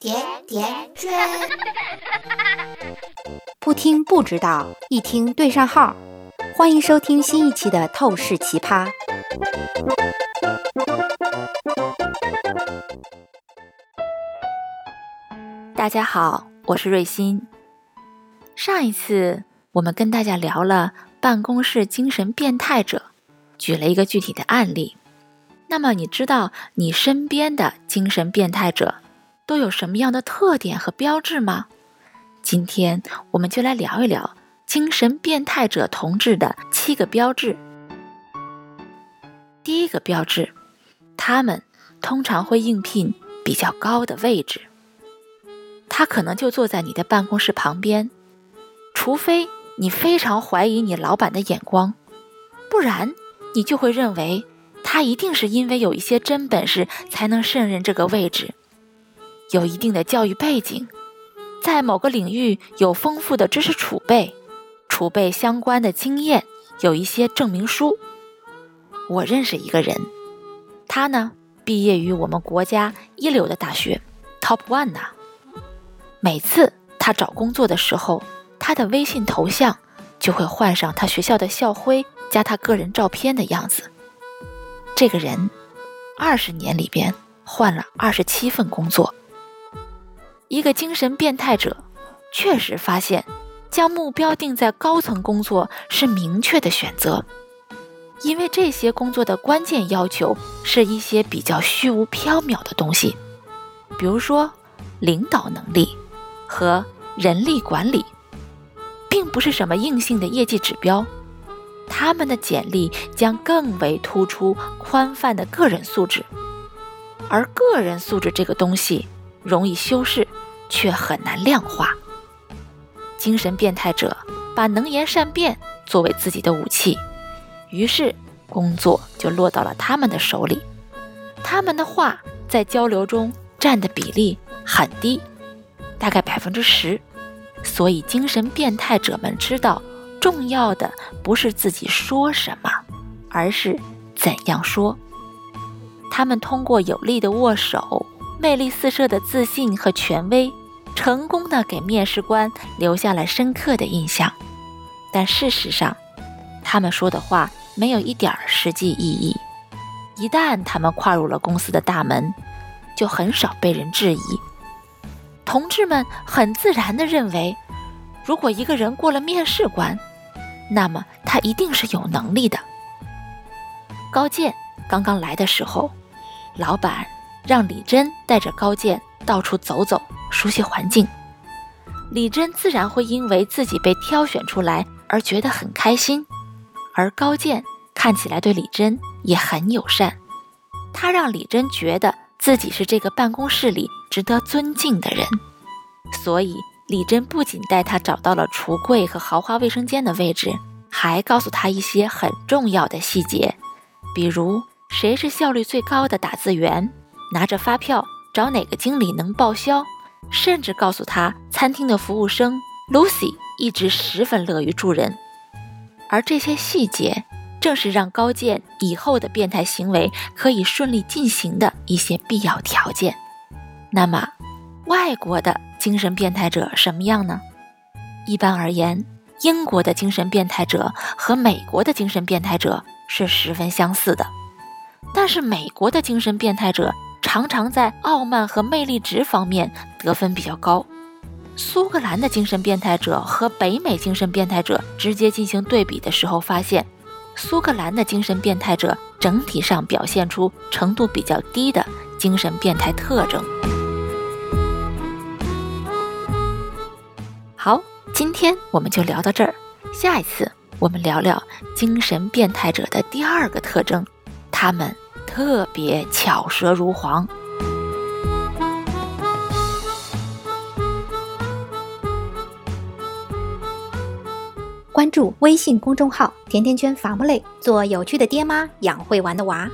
甜甜圈，不听不知道，一听对上号。欢迎收听新一期的《透视奇葩》。大家好，我是瑞欣。上一次我们跟大家聊了办公室精神变态者，举了一个具体的案例。那么你知道你身边的精神变态者都有什么样的特点和标志吗？今天我们就来聊一聊精神变态者同志的七个标志。第一个标志，他们通常会应聘比较高的位置，他可能就坐在你的办公室旁边，除非你非常怀疑你老板的眼光，不然你就会认为。他一定是因为有一些真本事才能胜任这个位置，有一定的教育背景，在某个领域有丰富的知识储备，储备相关的经验，有一些证明书。我认识一个人，他呢毕业于我们国家一流的大学，Top One 呐。每次他找工作的时候，他的微信头像就会换上他学校的校徽加他个人照片的样子。这个人，二十年里边换了二十七份工作。一个精神变态者，确实发现，将目标定在高层工作是明确的选择，因为这些工作的关键要求是一些比较虚无缥缈的东西，比如说领导能力和人力管理，并不是什么硬性的业绩指标。他们的简历将更为突出宽泛的个人素质，而个人素质这个东西容易修饰，却很难量化。精神变态者把能言善辩作为自己的武器，于是工作就落到了他们的手里。他们的话在交流中占的比例很低，大概百分之十，所以精神变态者们知道。重要的不是自己说什么，而是怎样说。他们通过有力的握手、魅力四射的自信和权威，成功的给面试官留下了深刻的印象。但事实上，他们说的话没有一点实际意义。一旦他们跨入了公司的大门，就很少被人质疑。同志们很自然地认为，如果一个人过了面试关，那么他一定是有能力的。高健刚刚来的时候，老板让李珍带着高健到处走走，熟悉环境。李珍自然会因为自己被挑选出来而觉得很开心，而高健看起来对李珍也很友善，他让李珍觉得自己是这个办公室里值得尊敬的人，所以。李珍不仅带他找到了橱柜和豪华卫生间的位置，还告诉他一些很重要的细节，比如谁是效率最高的打字员，拿着发票找哪个经理能报销，甚至告诉他餐厅的服务生 Lucy 一直十分乐于助人。而这些细节，正是让高健以后的变态行为可以顺利进行的一些必要条件。那么，外国的。精神变态者什么样呢？一般而言，英国的精神变态者和美国的精神变态者是十分相似的。但是，美国的精神变态者常常在傲慢和魅力值方面得分比较高。苏格兰的精神变态者和北美精神变态者直接进行对比的时候，发现苏格兰的精神变态者整体上表现出程度比较低的精神变态特征。好，今天我们就聊到这儿。下一次我们聊聊精神变态者的第二个特征，他们特别巧舌如簧。关注微信公众号“甜甜圈伐木累”，做有趣的爹妈，养会玩的娃。